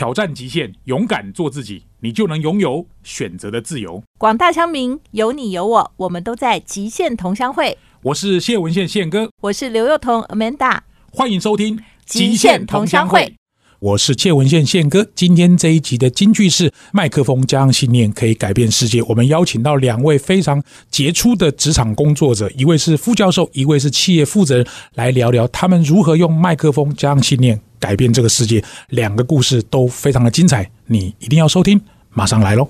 挑战极限，勇敢做自己，你就能拥有选择的自由。广大乡民，有你有我，我们都在极限同乡会。我是谢文宪宪哥，我是刘幼彤 Amanda，欢迎收听《极限同乡会》。我是谢文宪宪哥。今天这一集的金句是：麦克风加上信念可以改变世界。我们邀请到两位非常杰出的职场工作者，一位是副教授，一位是企业负责人，来聊聊他们如何用麦克风加上信念改变这个世界。两个故事都非常的精彩，你一定要收听。马上来喽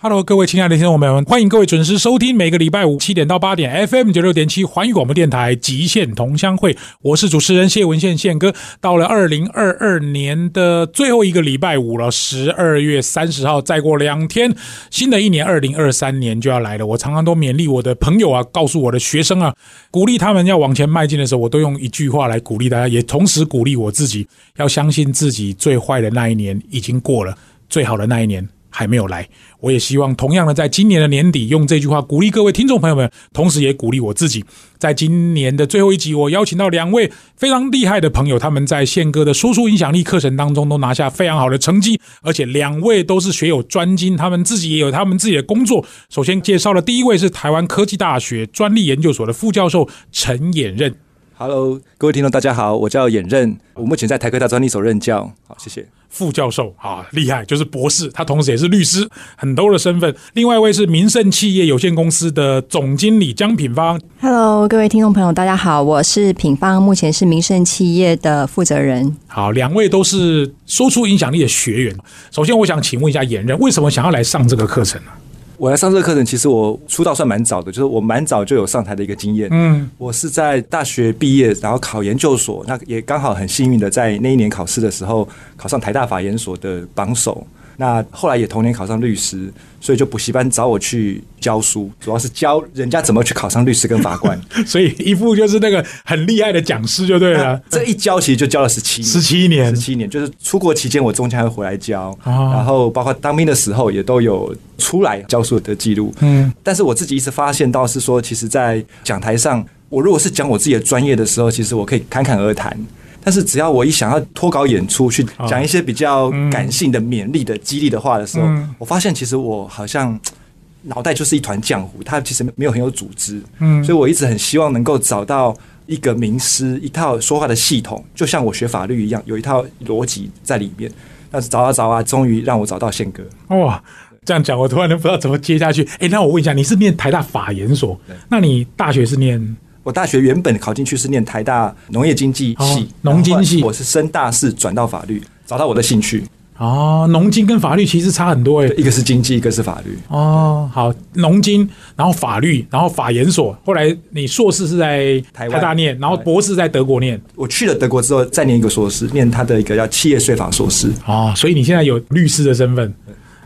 ！Hello，各位亲爱的听众朋友们，欢迎各位准时收听每个礼拜五七点到八点 FM 九六点七环宇广播电台极限同乡会，我是主持人谢文宪宪哥。到了二零二二年的最后一个礼拜五了，十二月三十号，再过两天，新的一年二零二三年就要来了。我常常都勉励我的朋友啊，告诉我的学生啊，鼓励他们要往前迈进的时候，我都用一句话来鼓励大家，也同时鼓励我自己，要相信自己最坏的那一年已经过了，最好的那一年还没有来。我也希望同样的，在今年的年底，用这句话鼓励各位听众朋友们，同时也鼓励我自己。在今年的最后一集，我邀请到两位非常厉害的朋友，他们在宪哥的输出影响力课程当中都拿下非常好的成绩，而且两位都是学有专精，他们自己也有他们自己的工作。首先介绍的第一位是台湾科技大学专利研究所的副教授陈衍任。Hello，各位听众，大家好，我叫衍任，我目前在台科大专利所任教。好，谢谢。副教授啊，厉害，就是博士，他同时也是律师，很多的身份。另外一位是民盛企业有限公司的总经理江品芳。Hello，各位听众朋友，大家好，我是品芳，目前是民盛企业的负责人。好，两位都是说出影响力的学员。首先，我想请问一下衍任，为什么想要来上这个课程呢？我来上这个课程，其实我出道算蛮早的，就是我蛮早就有上台的一个经验。嗯，我是在大学毕业，然后考研究所，那也刚好很幸运的在那一年考试的时候考上台大法研所的榜首。那后来也同年考上律师，所以就补习班找我去教书，主要是教人家怎么去考上律师跟法官。所以一副就是那个很厉害的讲师就对了。这一教其实就教了十七年，十七年十，七年，就是出国期间我中间还会回来教，哦然后包括当兵的时候也都有出来教书的记录。嗯，但是我自己一直发现到是说，其实，在讲台上，我如果是讲我自己的专业的时候，其实我可以侃侃而谈。但是只要我一想要脱稿演出，去讲一些比较感性的、勉励的、激励的话的时候，嗯我发现其实我好像脑袋就是一团浆糊，它其实没有很有组织。嗯所以我一直很希望能够找到一个名师，一套说话的系统，就像我学法律一样，有一套逻辑在里面。但是找啊找啊，终于让我找到宪哥。哇，这样讲我突然都不知道怎么接下去。哎，那我问一下，你是念台大法研所对，那你大学是念？我大学原本考进去是念台大农业经济系，哦农经系我是升大四转到法律，找到我的兴趣。哦，农经跟法律其实差很多哎。一个是经济，一个是法律。哦，好，农经，然后法律，然后法研所，后来你硕士是在台大念，然后博士在德国念。我去了德国之后，再念一个硕士，念他的一个叫企业税法硕士，哦，所以你现在有律师的身份，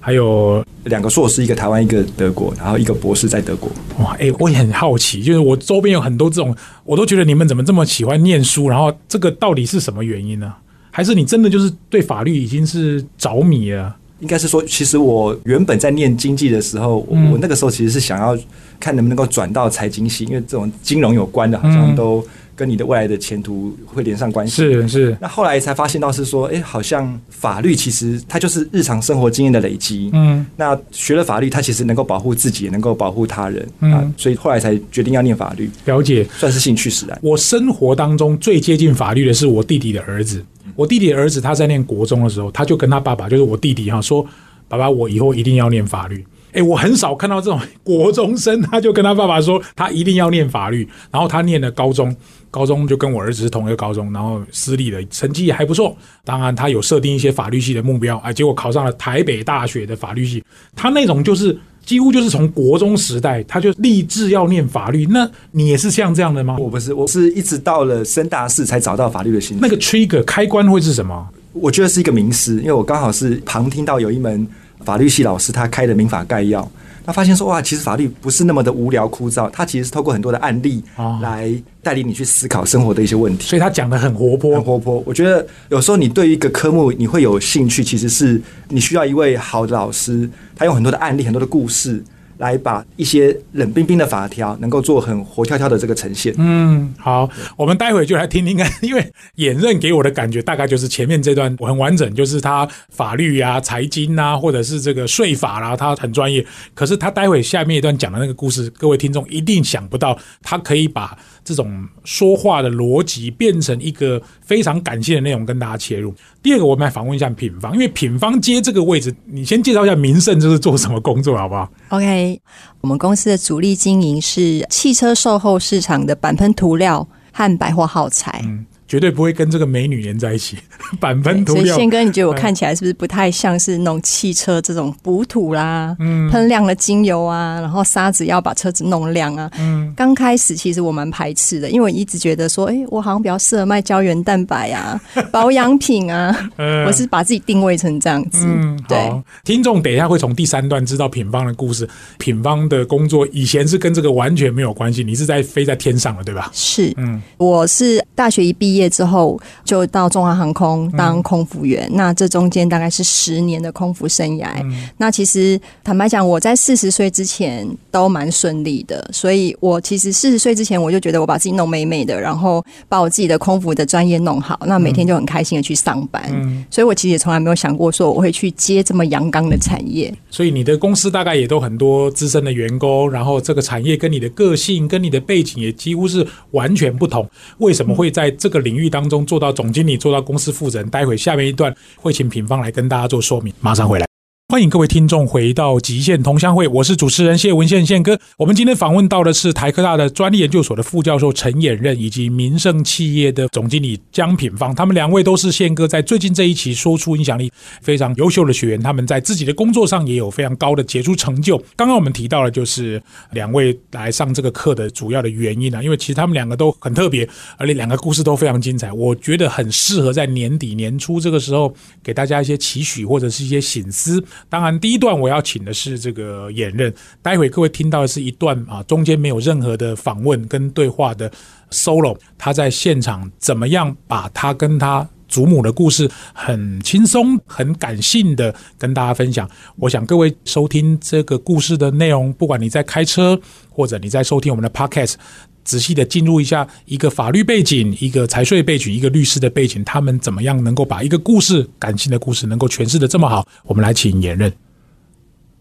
还有两个硕士，一个台湾，一个德国，然后一个博士在德国。哇，哎、我也很好奇，就是我周边有很多这种，我都觉得你们怎么这么喜欢念书，然后这个到底是什么原因呢？还是你真的就是对法律已经是着迷了？应该是说，其实我原本在念经济的时候，我嗯我那个时候其实是想要看能不能够转到财经系，因为这种金融有关的，好像嗯都跟你的未来的前途会连上关系。是是，那后来才发现到是说，哎、好像法律其实它就是日常生活经验的累积。嗯那学了法律，它其实能够保护自己，也能够保护他人、嗯啊，所以后来才决定要念法律，了解。算是兴趣使然。我生活当中最接近法律的是我弟弟的儿子。我弟弟的儿子他在念国中的时候，他就跟他爸爸，就是我弟弟哈，说：“爸爸，我以后一定要念法律。”哎，我很少看到这种国中生，他就跟他爸爸说他一定要念法律，然后他念了高中，高中就跟我儿子是同一个高中，然后私立的成绩也还不错。当然，他有设定一些法律系的目标，啊，结果考上了台北大学的法律系。他那种就是几乎就是从国中时代他就立志要念法律。那你也是像这样的吗？我不是，我是一直到了升大四才找到法律的兴趣。那个 trigger 开关会是什么？我觉得是一个名师，因为我刚好是旁听到有一门法律系老师他开的民法概要，他发现说哇，其实法律不是那么的无聊枯燥，他其实是透过很多的案例哦来带领你去思考生活的一些问题。所以他讲的很活泼很。活泼，我觉得有时候你对于一个科目你会有兴趣，其实是你需要一位好的老师，他用很多的案例、很多的故事，来把一些冷冰冰的法条能够做很活跳跳的这个呈现。嗯，好，我们待会就来听听看，因为演任给我的感觉大概就是前面这段我很完整，就是他法律啊、财经啊，或者是这个税法啦、他很专业。可是他待会下面一段讲的那个故事，各位听众一定想不到，他可以把这种说话的逻辑变成一个非常感性的内容跟大家切入。第二个，我们来访问一下品方，因为品方接这个位置，你先介绍一下民盛这是做什么工作好不好？OK，我们公司的主力经营是汽车售后市场的板喷涂料和百货耗材。嗯，绝对不会跟这个美女连在一起。板喷涂所以，宪哥，你觉得我看起来是不是不太像是那种汽车这种补土啦、嗯喷亮了精油啊，然后沙子要把车子弄亮啊？嗯刚开始其实我蛮排斥的，因为我一直觉得说，哎、我好像比较适合卖胶原蛋白啊、保养品啊，呃我是把自己定位成这样子。嗯，对好，听众等一下会从第三段知道品方的故事。品方的工作以前是跟这个完全没有关系，你是在飞在天上了，对吧？是，嗯我是大学一毕业之后就到中华航空当空服员，那这中间大概是十年的空服生涯。嗯那其实坦白讲，我在四十岁之前都蛮顺利的，所以我其实四十岁之前我就觉得我把自己弄美美的，然后把我自己的空服的专业弄好，那每天就很开心的去上班。嗯，所以我其实也从来没有想过说我会去接这么阳刚的产业。所以你的公司大概也都很多资深的员工，然后这个产业跟你的个性、跟你的背景也几乎是完全不同。为什么会在这个领领域当中做到总经理、做到公司负责人？待会下面一段会请品方来跟大家做说明，马上回来。欢迎各位听众回到极限同乡会，我是主持人谢文宪宪哥。我们今天访问到的是台科大的专利研究所的副教授陈衍任，以及民盛企业的总经理江品芳。他们两位都是宪哥在最近这一期说出影响力非常优秀的学员，他们在自己的工作上也有非常高的杰出成就。刚刚我们提到了，就是两位来上这个课的主要的原因啊，因为其实他们两个都很特别，而且两个故事都非常精彩，我觉得很适合在年底年初这个时候给大家一些期许或者是一些醒思。当然，第一段我要请的是这个演任，待会各位听到的是一段啊，中间没有任何的访问跟对话的 solo，他在现场怎么样把他跟他。祖母的故事很轻松、很感性的跟大家分享。我想各位收听这个故事的内容，不管你在开车或者你在收听我们的 podcast，仔细的进入一下一个法律背景、一个财税背景、一个律师的背景，他们怎么样能够把一个故事、感性的故事能够诠释的这么好？我们来请演任。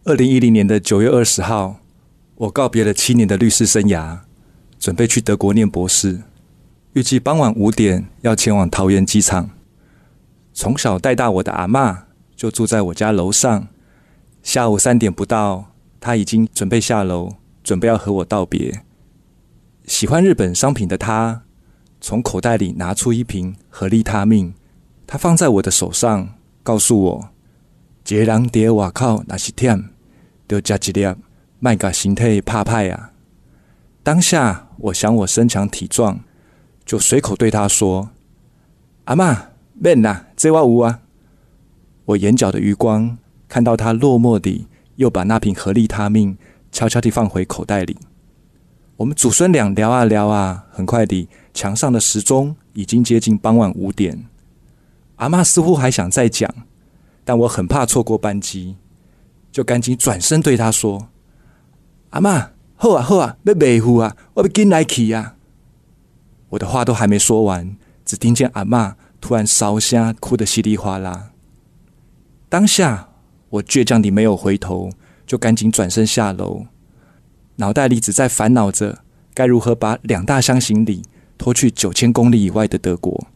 二零一零年的九月二十号，我告别了七年的律师生涯，准备去德国念博士。预计傍晚五点要前往桃园机场。从小带大我的阿嬷就住在我家楼上。下午三点不到，她已经准备下楼，准备要和我道别。喜欢日本商品的他，从口袋里拿出一瓶合利他命，他放在我的手上，告诉我。一个人伫外口若是忝，就食一粒，卖甲身体拍拍啊。当下我想我身强体壮，就随口对他说：“阿嬷，免啦，这我有啊。”我眼角的余光看到他落寞地又把那瓶合利他命悄悄地放回口袋里。我们祖孙俩聊啊聊啊，很快地墙上的时钟已经接近傍晚五点。阿嬷似乎还想再讲。但我很怕错过班机，就赶紧转身对他说：“阿嬷，好啊好啊，要维护啊，我要紧来去啊！”我的话都还没说完，只听见阿嬷突然烧香，哭得稀里哗啦。当下我倔强地没有回头，就赶紧转身下楼，脑袋里只在烦恼着该如何把两大箱行李拖去九千公里以外的德国。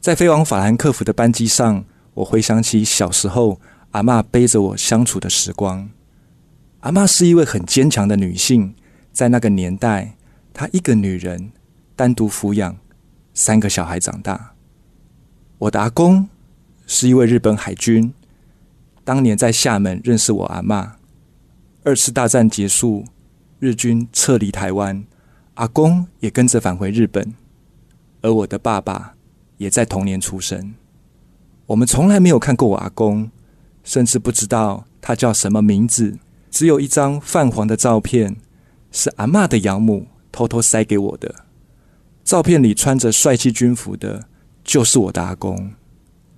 在飞往法兰克福的班机上。我回想起小时候阿嬷背着我相处的时光。阿嬷是一位很坚强的女性，在那个年代，她一个女人单独抚养三个小孩长大。我的阿公是一位日本海军，当年在厦门认识我阿嬷。二次大战结束，日军撤离台湾，阿公也跟着返回日本，而我的爸爸也在同年出生。我们从来没有看过我阿公，甚至不知道他叫什么名字。只有一张泛黄的照片，是阿嬷的养母偷偷塞给我的。照片里穿着帅气军服的，就是我的阿公。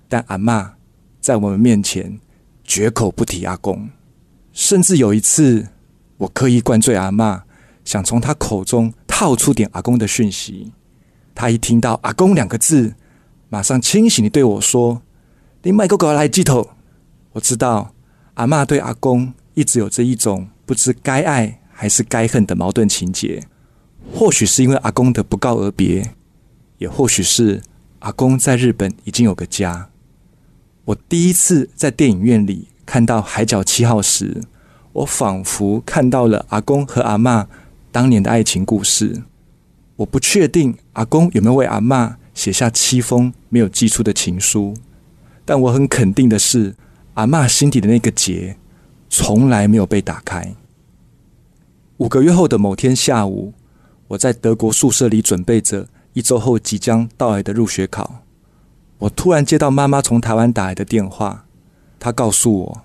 但阿嬷在我们面前绝口不提阿公，甚至有一次，我刻意灌醉阿嬷，想从她口中套出点阿公的讯息。她一听到“阿公”两个字，马上清醒地对我说：“你卖狗狗来鸡头。”我知道阿嬷对阿公一直有着一种不知该爱还是该恨的矛盾情节。或许是因为阿公的不告而别，也或许是阿公在日本已经有个家。我第一次在电影院里看到《海角七号》时，我仿佛看到了阿公和阿嬷当年的爱情故事。我不确定阿公有没有为阿嬷写下七封没有寄出的情书，但我很肯定的是，阿嬷心底的那个结从来没有被打开。五个月后的某天下午。我在德国宿舍里准备着一周后即将到来的入学考，我突然接到妈妈从台湾打来的电话，他告诉我，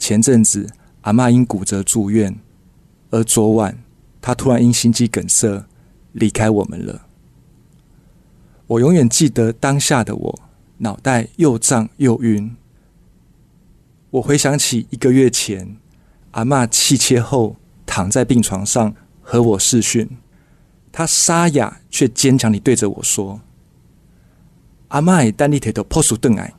前阵子阿妈因骨折住院，而昨晚他突然因心肌梗塞离开我们了。我永远记得当下的我，脑袋又胀又晕。我回想起一个月前，阿妈气切后躺在病床上和我视讯。他沙哑却坚强地对着我说：“阿麦，丹尼铁的破树凳矮。”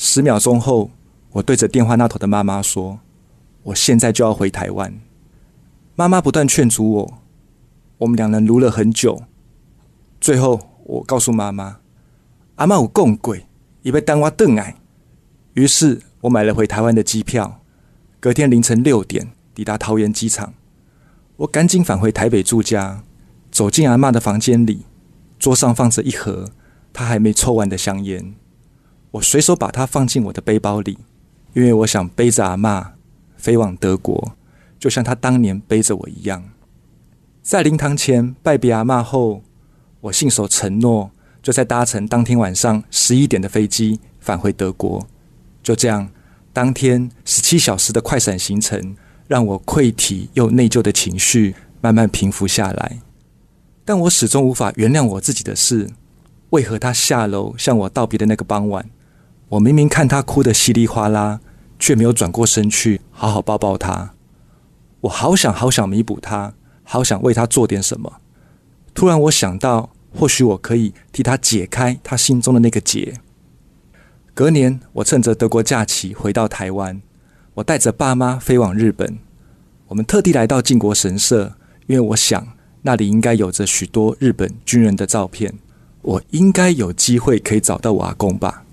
十秒钟后，我对着电话那头的妈妈说：“我现在就要回台湾。”妈妈不断劝阻我，我们两人撸了很久。最后，我告诉妈妈：“阿妈有共贵，已被耽我瞪矮。”于是我买了回台湾的机票，隔天凌晨六点抵达桃园机场。我赶紧返回台北住家，走进阿妈的房间里，桌上放着一盒她还没抽完的香烟。我随手把它放进我的背包里，因为我想背着阿妈飞往德国，就像她当年背着我一样。在灵堂前拜别阿妈后，我信守承诺，就在搭乘当天晚上十一点的飞机返回德国。就这样，当天十七小时的快闪行程。让我愧体又内疚的情绪慢慢平复下来，但我始终无法原谅我自己的是，为何他下楼向我道别的那个傍晚，我明明看他哭得稀里哗啦，却没有转过身去好好抱抱他。我好想好想弥补他，好想为他做点什么。突然，我想到，或许我可以替他解开他心中的那个结。隔年，我趁着德国假期回到台湾。我带着爸妈飞往日本，我们特地来到靖国神社，因为我想那里应该有着许多日本军人的照片，我应该有机会可以找到我阿公吧。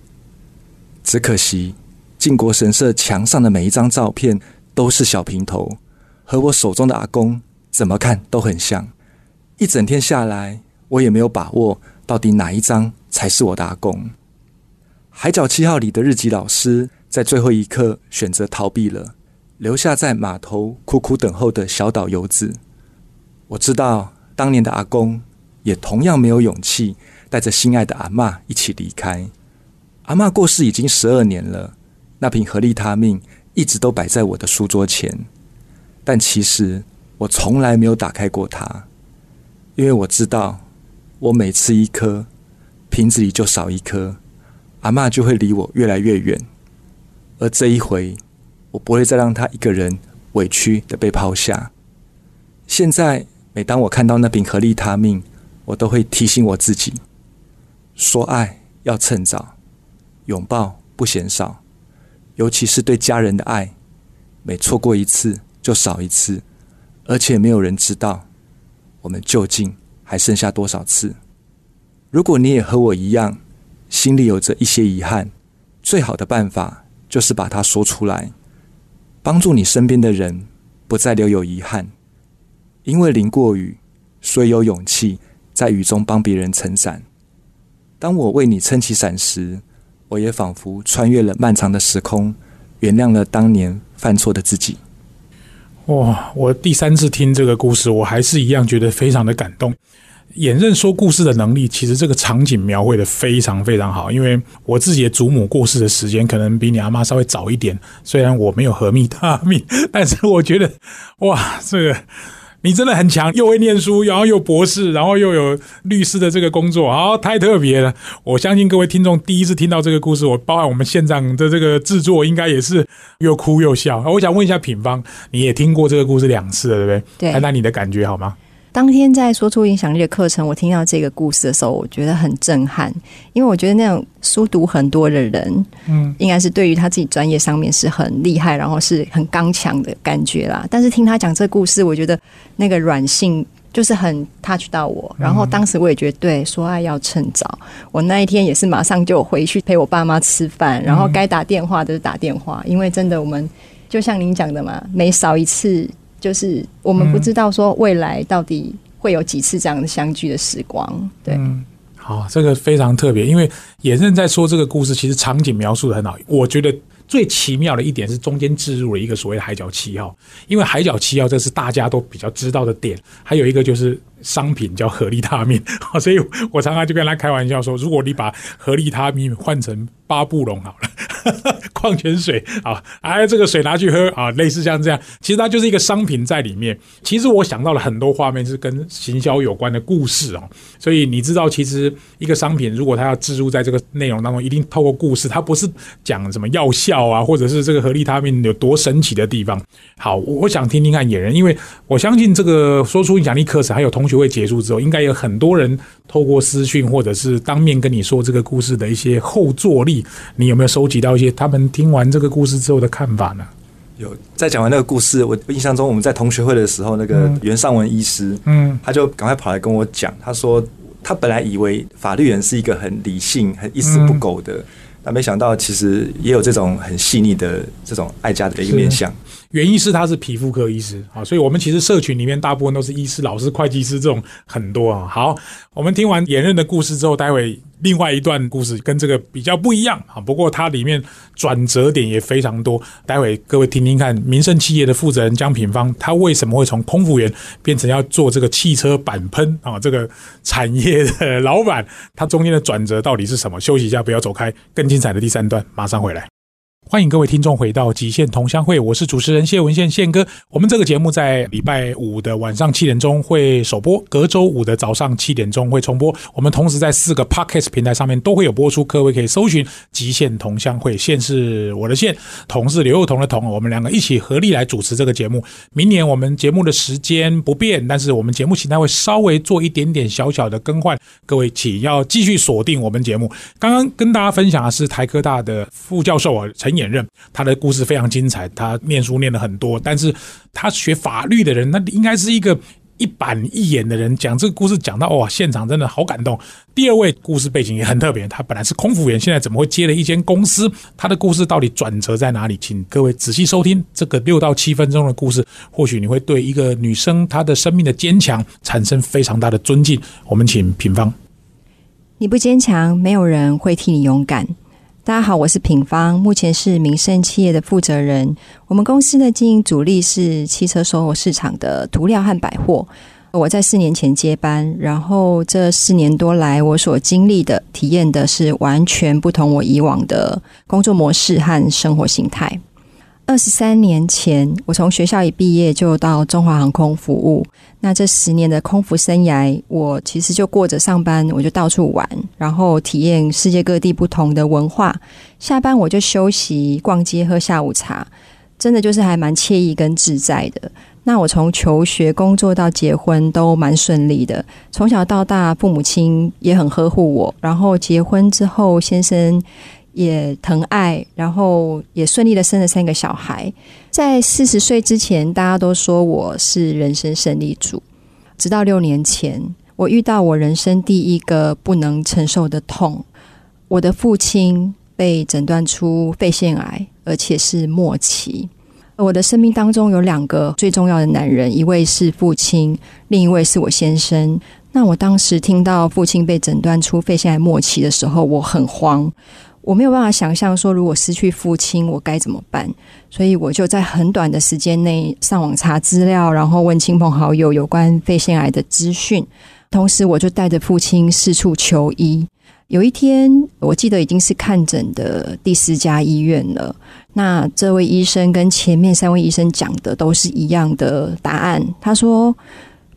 只可惜靖国神社墙上的每一张照片都是小平头，和我手中的阿公怎么看都很像。一整天下来，我也没有把握到底哪一张才是我的阿公。海角七号里的日籍老师。在最后一刻选择逃避了，留下在码头苦苦等候的小岛游子。我知道当年的阿公也同样没有勇气带着心爱的阿妈一起离开。阿妈过世已经十二年了，那瓶合利他命一直都摆在我的书桌前，但其实我从来没有打开过它，因为我知道我每吃一颗，瓶子里就少一颗，阿妈就会离我越来越远。而这一回，我不会再让她一个人委屈的被抛下。现在，每当我看到那瓶合利他命，我都会提醒我自己：说爱要趁早，拥抱不嫌少，尤其是对家人的爱，每错过一次就少一次，而且没有人知道我们究竟还剩下多少次。如果你也和我一样，心里有着一些遗憾，最好的办法。就是把它说出来，帮助你身边的人不再留有遗憾。因为淋过雨，所以有勇气在雨中帮别人撑伞。当我为你撑起伞时，我也仿佛穿越了漫长的时空，原谅了当年犯错的自己。哇！我第三次听这个故事，我还是一样觉得非常的感动。演任说故事的能力，其实这个场景描绘的非常非常好。因为我自己的祖母过世的时间可能比你阿妈稍微早一点，虽然我没有和密他命，但是我觉得，哇，这个你真的很强，又会念书，然后又博士，然后又有律师的这个工作，好，太特别了。我相信各位听众第一次听到这个故事，我包含我们现场的这个制作，应该也是又哭又笑。我想问一下品芳，你也听过这个故事两次了，对不对？对谈谈你的感觉好吗？当天在说出影响力的课程，我听到这个故事的时候，我觉得很震撼，因为我觉得那种书读很多的人，嗯，应该是对于他自己专业上面是很厉害，然后是很刚强的感觉啦。但是听他讲这故事，我觉得那个软性就是很 touch 到我。然后当时我也觉得，对，说爱要趁早。我那一天也是马上就回去陪我爸妈吃饭，然后该打电话的就打电话，因为真的我们就像您讲的嘛，每少一次。就是我们不知道说未来到底会有几次这样的相聚的时光，对。好，这个非常特别，因为野人在说这个故事，其实场景描述的很好。我觉得最奇妙的一点是中间置入了一个所谓的海角七号，因为海角七号这是大家都比较知道的点，还有一个就是商品叫合利他命，所以我常常就跟他开玩笑说，如果你把合力他命换成巴布隆好了。矿泉水啊，哎，这个水拿去喝啊，类似像这样，其实它就是一个商品在里面。其实我想到了很多画面是跟行销有关的故事哦，所以你知道，其实一个商品如果它要置入在这个内容当中，一定透过故事，它不是讲什么药效啊，或者是这个合利他命有多神奇的地方。好，我想听听看野人，因为我相信这个说出影响力课程还有同学会结束之后，应该有很多人透过私讯或者是当面跟你说这个故事的一些后坐力，你有没有收集到一些他们听完这个故事之后的看法呢？有在讲完那个故事，我印象中我们在同学会的时候，那个袁尚文医师，嗯，他就赶快跑来跟我讲，他说他本来以为法律人是一个很理性、很一丝不苟的，但没想到其实也有这种很细腻的这种爱家的一个面相。袁医师他是皮肤科医师啊，所以我们其实社群里面大部分都是医师、老师、会计师这种很多啊。好，我们听完演任的故事之后，待会另外一段故事跟这个比较不一样啊，不过它里面转折点也非常多。待会各位听听看，民生企业的负责人江品芳，他为什么会从空服员变成要做这个汽车板喷啊这个产业的老板？他中间的转折到底是什么？休息一下，不要走开，更精彩的第三段马上回来。欢迎各位听众回到《极限同乡会》，我是主持人谢文宪宪哥。我们这个节目在礼拜五的晚上七点钟会首播，隔周五的早上七点钟会重播。我们同时在四个 Podcast 平台上面都会有播出，各位可以搜寻《极限同乡会》，线是我的线，同是刘幼彤的同，我们两个一起合力来主持这个节目。明年我们节目的时间不变，但是我们节目形态会稍微做一点点小小的更换，各位请要继续锁定我们节目。刚刚跟大家分享的是台科大的副教授啊陈。演任，他的故事非常精彩。他念书念了很多，但是他学法律的人，那应该是一个一板一眼的人。讲这个故事讲到哇，现场真的好感动。第二位故事背景也很特别，他本来是空服员，现在怎么会接了一间公司？他的故事到底转折在哪里？请各位仔细收听这个六到七分钟的故事，或许你会对一个女生她的生命的坚强产生非常大的尊敬。我们请品芳，你不坚强，没有人会替你勇敢。大家好，我是品方，目前是民生企业的负责人。我们公司的经营主力是汽车售后市场的涂料和百货。我在四年前接班，然后这四年多来，我所经历的、体验的是完全不同我以往的工作模式和生活形态。二十三年前，我从学校一毕业就到中华航空服务。那这十年的空服生涯，我其实就过着上班我就到处玩，然后体验世界各地不同的文化。下班我就休息、逛街、喝下午茶，真的就是还蛮惬意跟自在的。那我从求学、工作到结婚都蛮顺利的。从小到大，父母亲也很呵护我。然后结婚之后，先生。也疼爱，然后也顺利的生了三个小孩。在四十岁之前，大家都说我是人生胜利组。直到六年前，我遇到我人生第一个不能承受的痛。我的父亲被诊断出肺腺癌，而且是末期。我的生命当中有两个最重要的男人，一位是父亲，另一位是我先生。那我当时听到父亲被诊断出肺腺癌末期的时候，我很慌。我没有办法想象说，如果失去父亲，我该怎么办？所以我就在很短的时间内上网查资料，然后问亲朋好友有关肺腺癌的资讯。同时，我就带着父亲四处求医。有一天，我记得已经是看诊的第四家医院了。那这位医生跟前面三位医生讲的都是一样的答案。他说，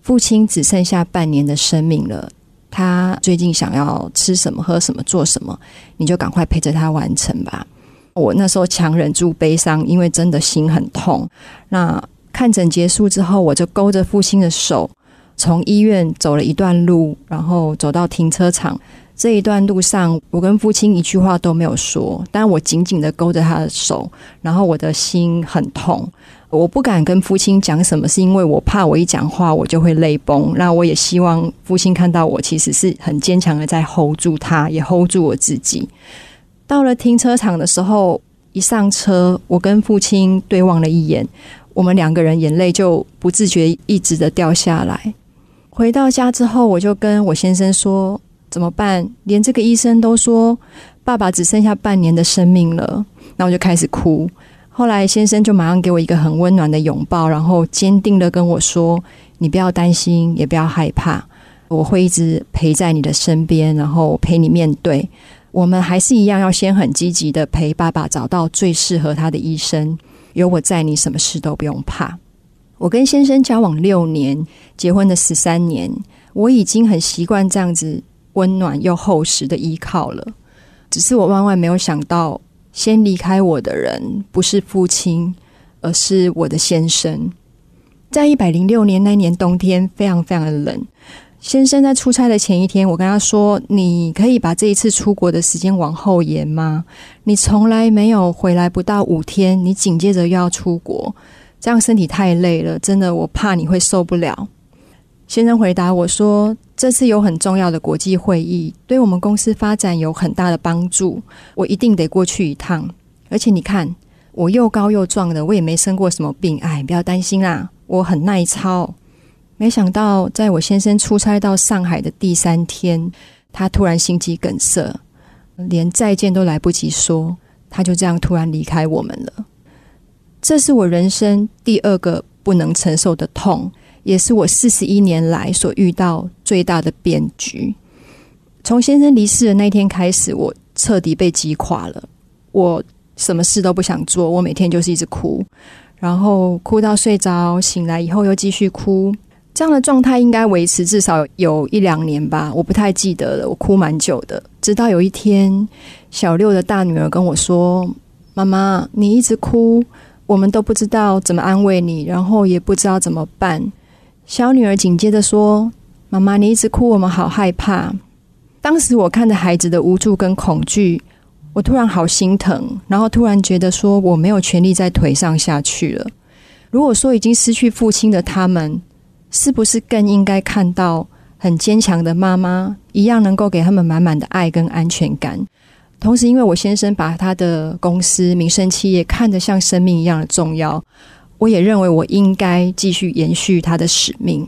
父亲只剩下半年的生命了。他最近想要吃什么、喝什么、做什么，你就赶快陪着他完成吧。我那时候强忍住悲伤，因为真的心很痛。那看诊结束之后，我就勾着父亲的手，从医院走了一段路，然后走到停车场。这一段路上，我跟父亲一句话都没有说，但我紧紧的勾着他的手，然后我的心很痛，我不敢跟父亲讲什么，是因为我怕我一讲话我就会泪崩。那我也希望父亲看到我其实是很坚强的在 hold 住他，也 hold 住我自己。到了停车场的时候，一上车，我跟父亲对望了一眼，我们两个人眼泪就不自觉一直的掉下来。回到家之后，我就跟我先生说。怎么办？连这个医生都说爸爸只剩下半年的生命了，那我就开始哭。后来先生就马上给我一个很温暖的拥抱，然后坚定的跟我说：“你不要担心，也不要害怕，我会一直陪在你的身边，然后陪你面对。我们还是一样要先很积极的陪爸爸找到最适合他的医生。有我在，你什么事都不用怕。”我跟先生交往六年，结婚的十三年，我已经很习惯这样子。温暖又厚实的依靠了，只是我万万没有想到，先离开我的人不是父亲，而是我的先生。在一百零六年那年冬天，非常非常的冷。先生在出差的前一天，我跟他说：“你可以把这一次出国的时间往后延吗？你从来没有回来不到五天，你紧接着又要出国，这样身体太累了，真的，我怕你会受不了。”先生回答我说：“这次有很重要的国际会议，对我们公司发展有很大的帮助，我一定得过去一趟。而且你看，我又高又壮的，我也没生过什么病，哎，不要担心啦，我很耐操。没想到，在我先生出差到上海的第三天，他突然心肌梗塞，连再见都来不及说，他就这样突然离开我们了。这是我人生第二个不能承受的痛。”也是我四十一年来所遇到最大的变局。从先生离世的那天开始，我彻底被击垮了。我什么事都不想做，我每天就是一直哭，然后哭到睡着，醒来以后又继续哭。这样的状态应该维持至少有一两年吧，我不太记得了。我哭蛮久的，直到有一天，小六的大女儿跟我说：“妈妈，你一直哭，我们都不知道怎么安慰你，然后也不知道怎么办。”小女儿紧接着说：“妈妈，你一直哭，我们好害怕。”当时我看着孩子的无助跟恐惧，我突然好心疼，然后突然觉得说我没有权利再腿上下去了。如果说已经失去父亲的他们，是不是更应该看到很坚强的妈妈，一样能够给他们满满的爱跟安全感？同时，因为我先生把他的公司民生企业看得像生命一样的重要。我也认为我应该继续延续他的使命。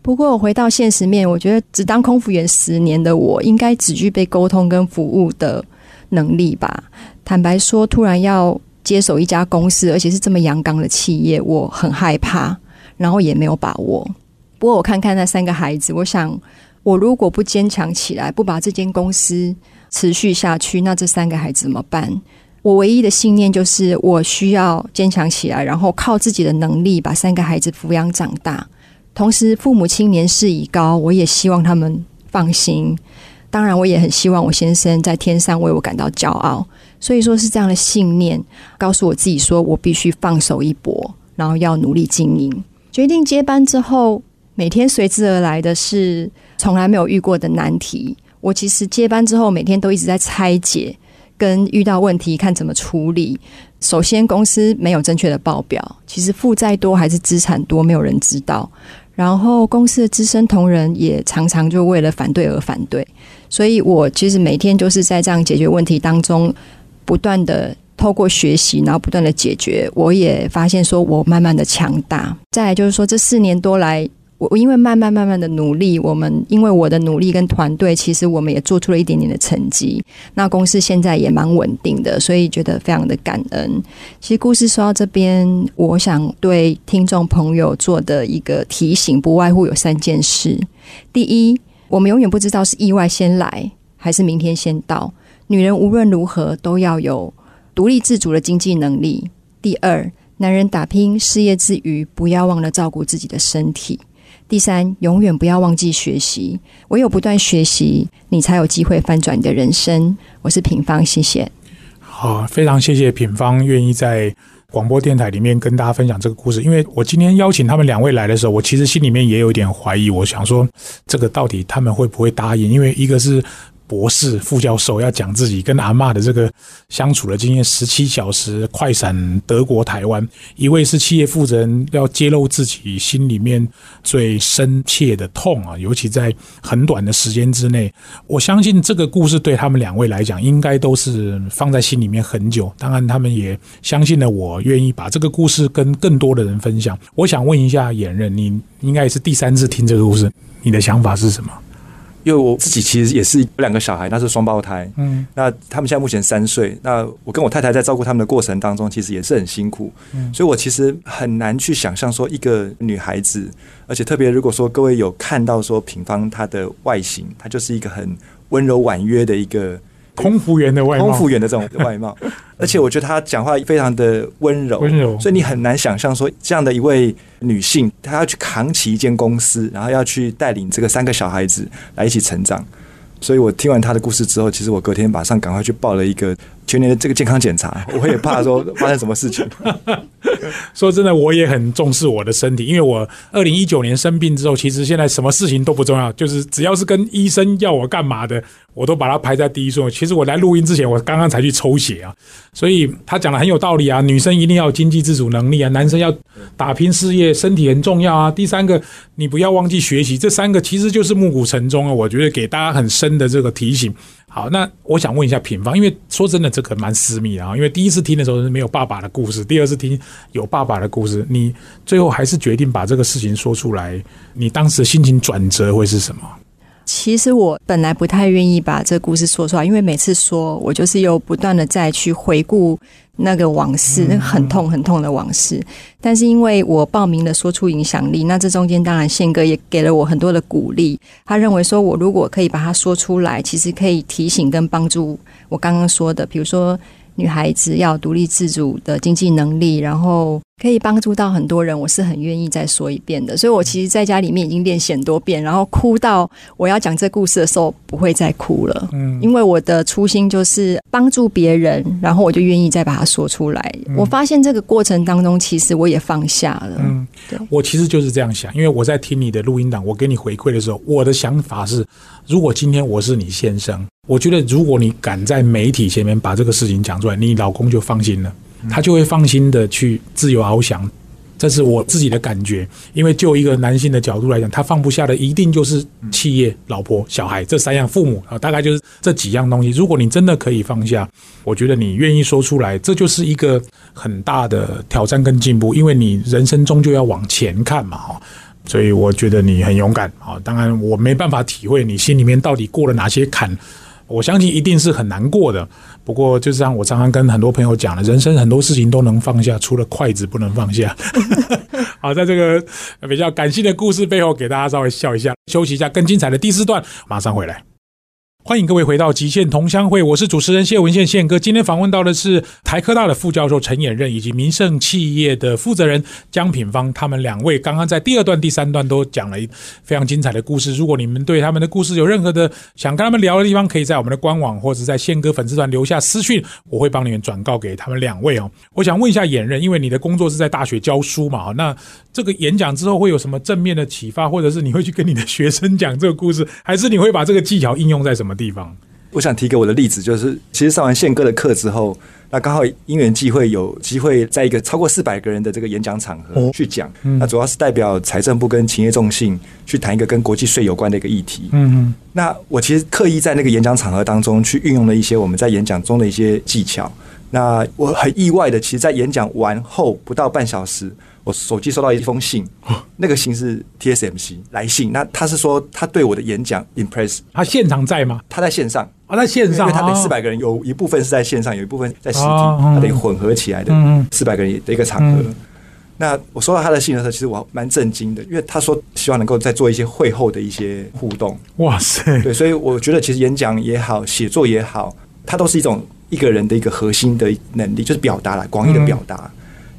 不过，我回到现实面，我觉得只当空服员十年的我，应该只具备沟通跟服务的能力吧。坦白说，突然要接手一家公司，而且是这么阳刚的企业，我很害怕，然后也没有把握。不过，我看看那三个孩子，我想，我如果不坚强起来，不把这间公司持续下去，那这三个孩子怎么办？我唯一的信念就是，我需要坚强起来，然后靠自己的能力把三个孩子抚养长大。同时，父母亲年事已高，我也希望他们放心。当然，我也很希望我先生在天上为我感到骄傲。所以说是这样的信念，告诉我自己说我必须放手一搏，然后要努力经营。决定接班之后，每天随之而来的是从来没有遇过的难题。我其实接班之后，每天都一直在拆解。跟遇到问题看怎么处理。首先，公司没有正确的报表，其实负债多还是资产多，没有人知道。然后，公司的资深同仁也常常就为了反对而反对。所以我其实每天就是在这样解决问题当中，不断的透过学习，然后不断的解决。我也发现说，我慢慢的强大。再来就是说，这四年多来。我我因为慢慢慢慢的努力，我们因为我的努力跟团队，其实我们也做出了一点点的成绩。那公司现在也蛮稳定的，所以觉得非常的感恩。其实故事说到这边，我想对听众朋友做的一个提醒，不外乎有三件事：第一，我们永远不知道是意外先来还是明天先到？女人无论如何都要有独立自主的经济能力。第二，男人打拼事业之余，不要忘了照顾自己的身体。第三，永远不要忘记学习，唯有不断学习，你才有机会翻转你的人生。我是品方，谢谢。好，非常谢谢品方愿意在广播电台里面跟大家分享这个故事。因为我今天邀请他们两位来的时候，我其实心里面也有点怀疑，我想说这个到底他们会不会答应？因为一个是。博士、副教授要讲自己跟阿妈的这个相处的经验，十七小时快闪德国、台湾。一位是企业负责人，要揭露自己心里面最深切的痛啊，尤其在很短的时间之内。我相信这个故事对他们两位来讲，应该都是放在心里面很久。当然，他们也相信了我，愿意把这个故事跟更多的人分享。我想问一下演任，你应该也是第三次听这个故事，你的想法是什么？因为我自己其实也是有两个小孩，那是双胞胎。嗯，那他们现在目前三岁。那我跟我太太在照顾他们的过程当中，其实也是很辛苦。嗯，所以我其实很难去想象说一个女孩子，而且特别如果说各位有看到说平方她的外形，她就是一个很温柔婉约的一个。空服员的外貌，空服员的这种外貌，而且我觉得她讲话非常的温柔，温柔，所以你很难想象说这样的一位女性，她要去扛起一间公司，然后要去带领这个三个小孩子来一起成长。所以我听完她的故事之后，其实我隔天马上赶快去报了一个全年的这个健康检查，我也怕说发生什么事情。说真的，我也很重视我的身体，因为我二零一九年生病之后，其实现在什么事情都不重要，就是只要是跟医生要我干嘛的，我都把它排在第一顺位。其实我来录音之前，我刚刚才去抽血啊，所以他讲的很有道理啊。女生一定要有经济自主能力啊，男生要打拼事业，身体很重要啊。第三个，你不要忘记学习，这三个其实就是暮鼓晨钟啊。我觉得给大家很深的这个提醒。好，那我想问一下品方，因为说真的，这个蛮私密的啊。因为第一次听的时候是没有爸爸的故事，第二次听有爸爸的故事，你最后还是决定把这个事情说出来，你当时的心情转折会是什么？其实我本来不太愿意把这故事说出来，因为每次说，我就是又不断的再去回顾那个往事，那很痛很痛的往事。但是因为我报名了说出影响力，那这中间当然宪哥也给了我很多的鼓励。他认为说我如果可以把它说出来，其实可以提醒跟帮助我刚刚说的，比如说。女孩子要独立自主的经济能力，然后可以帮助到很多人，我是很愿意再说一遍的。所以我其实在家里面已经练习很多遍，然后哭到我要讲这故事的时候不会再哭了。嗯，因为我的初心就是帮助别人，然后我就愿意再把它说出来。我发现这个过程当中，其实我也放下了。嗯，对，我其实就是这样想，因为我在听你的录音档，我给你回馈的时候，我的想法是，如果今天我是你先生。我觉得，如果你敢在媒体前面把这个事情讲出来，你老公就放心了，他就会放心的去自由翱翔。这是我自己的感觉。因为就一个男性的角度来讲，他放不下的一定就是企业、老婆、小孩这三样，父母啊，大概就是这几样东西。如果你真的可以放下，我觉得你愿意说出来，这就是一个很大的挑战跟进步。因为你人生终究要往前看嘛，哈。所以我觉得你很勇敢啊。当然，我没办法体会你心里面到底过了哪些坎。我相信一定是很难过的，不过就像我常常跟很多朋友讲的，人生很多事情都能放下，除了筷子不能放下。好，在这个比较感性的故事背后，给大家稍微笑一下，休息一下，更精彩的第四段马上回来。欢迎各位回到极限同乡会，我是主持人谢文宪宪哥。今天访问到的是台科大的副教授陈衍任，以及民盛企业的负责人江品芳。他们两位刚刚在第二段、第三段都讲了非常精彩的故事。如果你们对他们的故事有任何的想跟他们聊的地方，可以在我们的官网或者在宪哥粉丝团留下私讯，我会帮你们转告给他们两位哦。我想问一下衍任，因为你的工作是在大学教书嘛，那这个演讲之后会有什么正面的启发，或者是你会去跟你的学生讲这个故事，还是你会把这个技巧应用在什么？地方，我想提给我的例子就是，其实上完宪哥的课之后，那刚好因缘际会有机会在一个超过四百个人的这个演讲场合去讲，那主要是代表财政部跟企业众信去谈一个跟国际税有关的一个议题。嗯嗯，那我其实刻意在那个演讲场合当中去运用了一些我们在演讲中的一些技巧。那我很意外的，其实，在演讲完后不到半小时。我手机收到一封信，那个信是 TSMC 来信。那他是说他对我的演讲 impress，他现场在吗？他在线上啊，在线上，因为他等四百个人，有一部分是在线上，有一部分在实体，他等于混合起来的四百个人的一个场合。那我收到他的信的时候，其实我蛮震惊的，因为他说希望能够再做一些会后的一些互动。哇塞，对，所以我觉得其实演讲也好，写作也好，它都是一种一个人的一个核心的能力，就是表达了，广义的表达。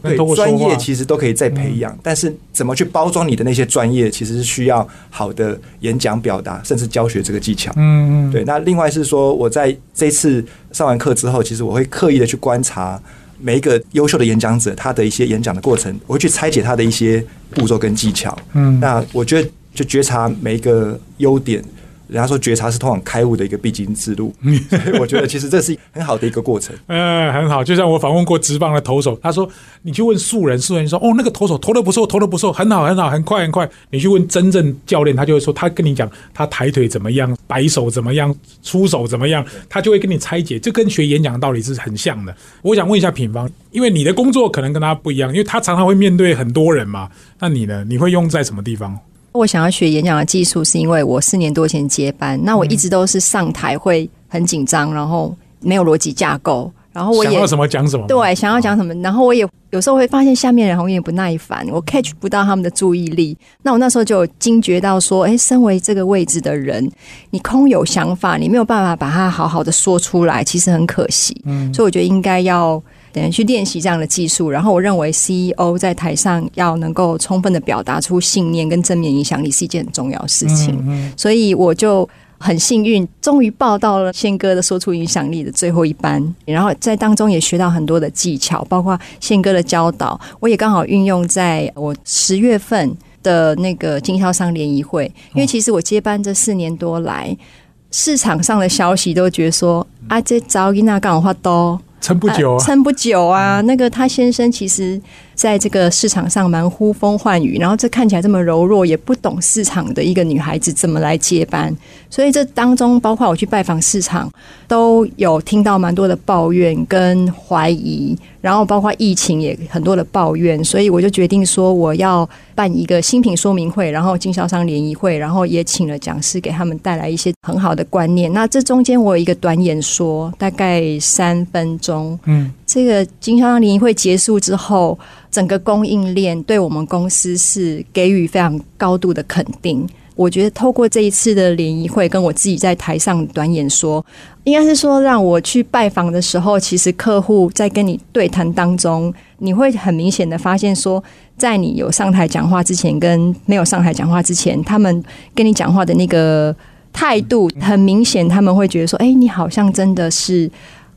对专业其实都可以再培养，但是怎么去包装你的那些专业，其实是需要好的演讲表达，甚至教学这个技巧。嗯嗯，对，那另外是说，我在这次上完课之后，其实我会刻意的去观察每一个优秀的演讲者他的一些演讲的过程，我会去拆解他的一些步骤跟技巧。嗯那我觉得就觉察每一个优点。人家说觉察是通往开悟的一个必经之路，所以我觉得其实这是很好的一个过程。嗯，很好，就像我访问过职棒的投手，他说你去问素人，素人说哦那个投手投的不错，投的不错，很好很好，很快很快。你去问真正教练，他就会说他跟你讲他抬腿怎么样，摆手怎么样，出手怎么样，他就会跟你拆解，这跟学演讲的道理是很像的。我想问一下品方，因为你的工作可能跟他不一样，因为他常常会面对很多人嘛，那你呢？你会用在什么地方？我想要学演讲的技术，是因为我四年多前接班，那我一直都是上台会很紧张，然后没有逻辑架构，然后我也想要什么讲什么？对想要讲什么，然后我也有时候会发现下面人好像有点不耐烦，我 catch 不到他们的注意力。那我那时候就惊觉到说，哎，身为这个位置的人，你空有想法，你没有办法把它好好的说出来，其实很可惜。嗯，所以我觉得应该要。等于去练习这样的技术，然后我认为 CEO 在台上要能够充分的表达出信念跟正面影响力是一件很重要的事情，所以我就很幸运，终于报到了宪哥的说出影响力的最后一班，然后在当中也学到很多的技巧，包括宪哥的教导，我也刚好运用在我十月份的那个经销商联谊会，因为其实我接班这四年多来，市场上的消息都觉得说啊，这早伊那刚好都。撑不久啊，撑不久啊。那个他先生其实在这个市场上蛮呼风唤雨，然后这看起来这么柔弱，也不懂市场的一个女孩子怎么来接班。所以这当中，包括我去拜访市场，都有听到蛮多的抱怨跟怀疑，然后包括疫情也很多的抱怨，所以我就决定说我要办一个新品说明会，然后经销商联谊会，然后也请了讲师给他们带来一些很好的观念。那这中间我有一个短演说，大概三分钟。嗯，这个经销商联谊会结束之后，整个供应链对我们公司是给予非常高度的肯定。我觉得透过这一次的联谊会，跟我自己在台上短演说，应该是说让我去拜访的时候，其实客户在跟你对谈当中，你会很明显的发现说，在你有上台讲话之前，跟没有上台讲话之前，他们跟你讲话的那个态度，很明显，他们会觉得说，哎，你好像真的是。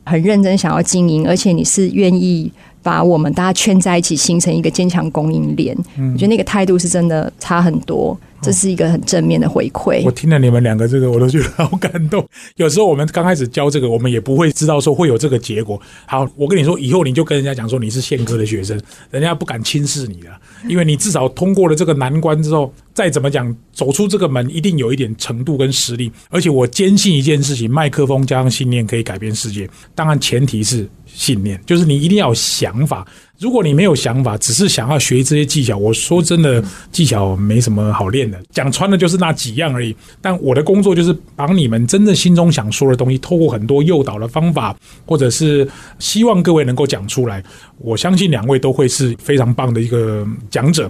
很认真想要经营，而且你是愿意把我们大家圈在一起，形成一个坚强供应链。我觉得那个态度是真的差很多，这是一个很正面的回馈。我听了你们两个这个，我都觉得好感动。有时候我们刚开始教这个，我们也不会知道说会有这个结果。好，我跟你说，以后你就跟人家讲说你是宪哥的学生，人家不敢轻视你了，因为你至少通过了这个难关之后，再怎么讲走出这个门，一定有一点程度跟实力。而且我坚信一件事情：麦克风加上信念可以改变世界。当然，前提是信念，就是你一定要有想法。如果你没有想法，只是想要学这些技巧，我说真的，技巧没什么好练的。讲穿了就是那几样而已。但我的工作就是把你们真正心中想说的东西，透过很多诱导的方法，或者是希望各位能够讲出来。我相信两位都会是非常棒的一个讲者。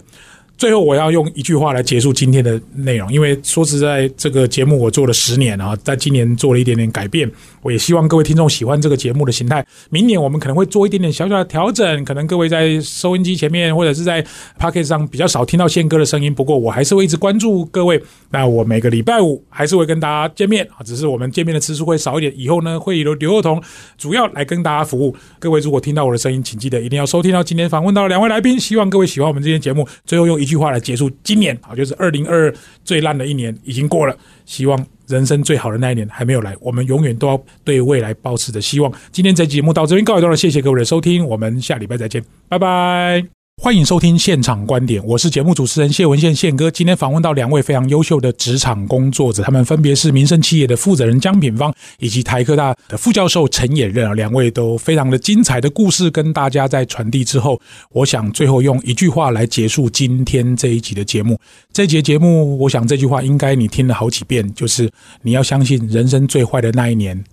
最后，我要用一句话来结束今天的内容，因为说实在，这个节目我做了十年啊，在今年做了一点点改变。我也希望各位听众喜欢这个节目的形态。明年我们可能会做一点点小小的调整，可能各位在收音机前面或者是在 p o c k e t 上比较少听到宪哥的声音，不过我还是会一直关注各位。那我每个礼拜五还是会跟大家见面啊，只是我们见面的次数会少一点。以后呢，会由刘幼彤主要来跟大家服务。各位如果听到我的声音，请记得一定要收听到今天访问到两位来宾。希望各位喜欢我们这天节目。最后用一句话来结束今年啊，就是二零二二最烂的一年已经过了，希望人生最好的那一年还没有来。我们永远都要对未来保持着希望。今天这节目到这边告一段落，谢谢各位的收听，我们下礼拜再见，拜拜。欢迎收听现场观点，我是节目主持人谢文宪宪哥。今天访问到两位非常优秀的职场工作者，他们分别是民生企业的负责人江品芳以及台科大的副教授陈衍任，两位都非常的精彩的故事跟大家在传递之后，我想最后用一句话来结束今天这一集的节目。这节节目，我想这句话应该你听了好几遍，就是你要相信人生最坏的那一年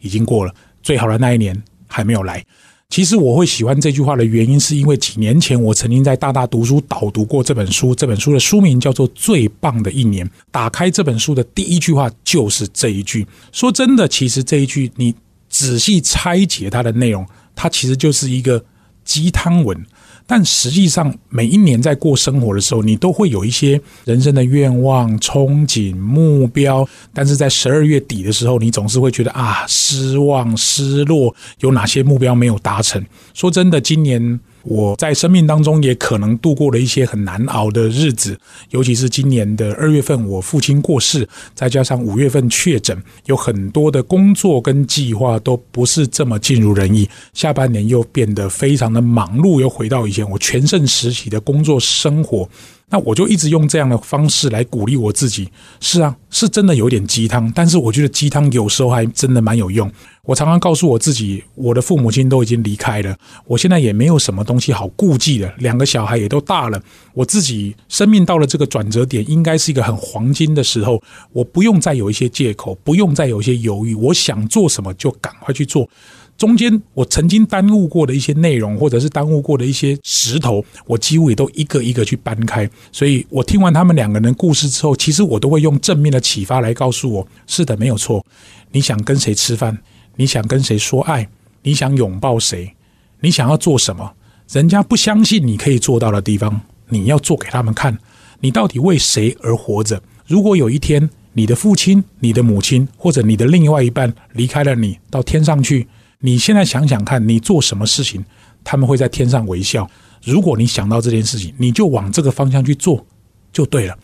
已经过了，最好的那一年还没有来。其实我会喜欢这句话的原因，是因为几年前我曾经在大大读书导读过这本书，这本书的书名叫做《最棒的一年》。打开这本书的第一句话就是这一句。说真的，其实这一句你仔细拆解它的内容，它其实就是一个鸡汤文。但实际上，每一年在过生活的时候，你都会有一些人生的愿望、憧憬、目标。但是在十二月底的时候，你总是会觉得啊，失望、失落，有哪些目标没有达成？说真的，今年。我在生命当中也可能度过了一些很难熬的日子，尤其是今年的二月份，我父亲过世，再加上五月份确诊，有很多的工作跟计划都不是这么尽如人意。下半年又变得非常的忙碌，又回到以前我全盛时期的工作生活。那我就一直用这样的方式来鼓励我自己。是啊，是真的有点鸡汤，但是我觉得鸡汤有时候还真的蛮有用。我常常告诉我自己，我的父母亲都已经离开了，我现在也没有什么东西好顾忌的。两个小孩也都大了，我自己生命到了这个转折点，应该是一个很黄金的时候。我不用再有一些借口，不用再有一些犹豫，我想做什么就赶快去做。中间我曾经耽误过的一些内容，或者是耽误过的一些石头，我几乎也都一个一个去搬开。所以我听完他们两个人故事之后，其实我都会用正面的启发来告诉我：是的，没有错。你想跟谁吃饭？你想跟谁说爱？你想拥抱谁？你想要做什么？人家不相信你可以做到的地方，你要做给他们看。你到底为谁而活着？如果有一天你的父亲、你的母亲或者你的另外一半离开了你，到天上去。你现在想想看，你做什么事情，他们会在天上微笑。如果你想到这件事情，你就往这个方向去做，就对了。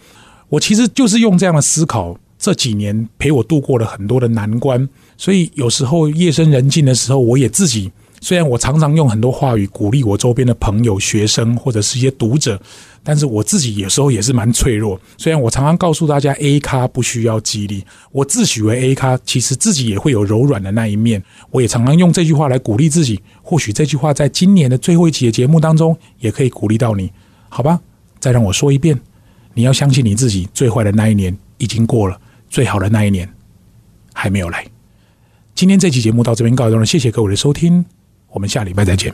我其实就是用这样的思考，这几年陪我度过了很多的难关。所以有时候夜深人静的时候，我也自己。虽然我常常用很多话语鼓励我周边的朋友、学生或者是一些读者，但是我自己有时候也是蛮脆弱。虽然我常常告诉大家 A 咖不需要激励，我自诩为 A 咖，其实自己也会有柔软的那一面。我也常常用这句话来鼓励自己。或许这句话在今年的最后一期的节目当中也可以鼓励到你，好吧？再让我说一遍，你要相信你自己。最坏的那一年已经过了，最好的那一年还没有来。今天这期节目到这边告一段落，谢谢各位的收听。我们下礼拜再见。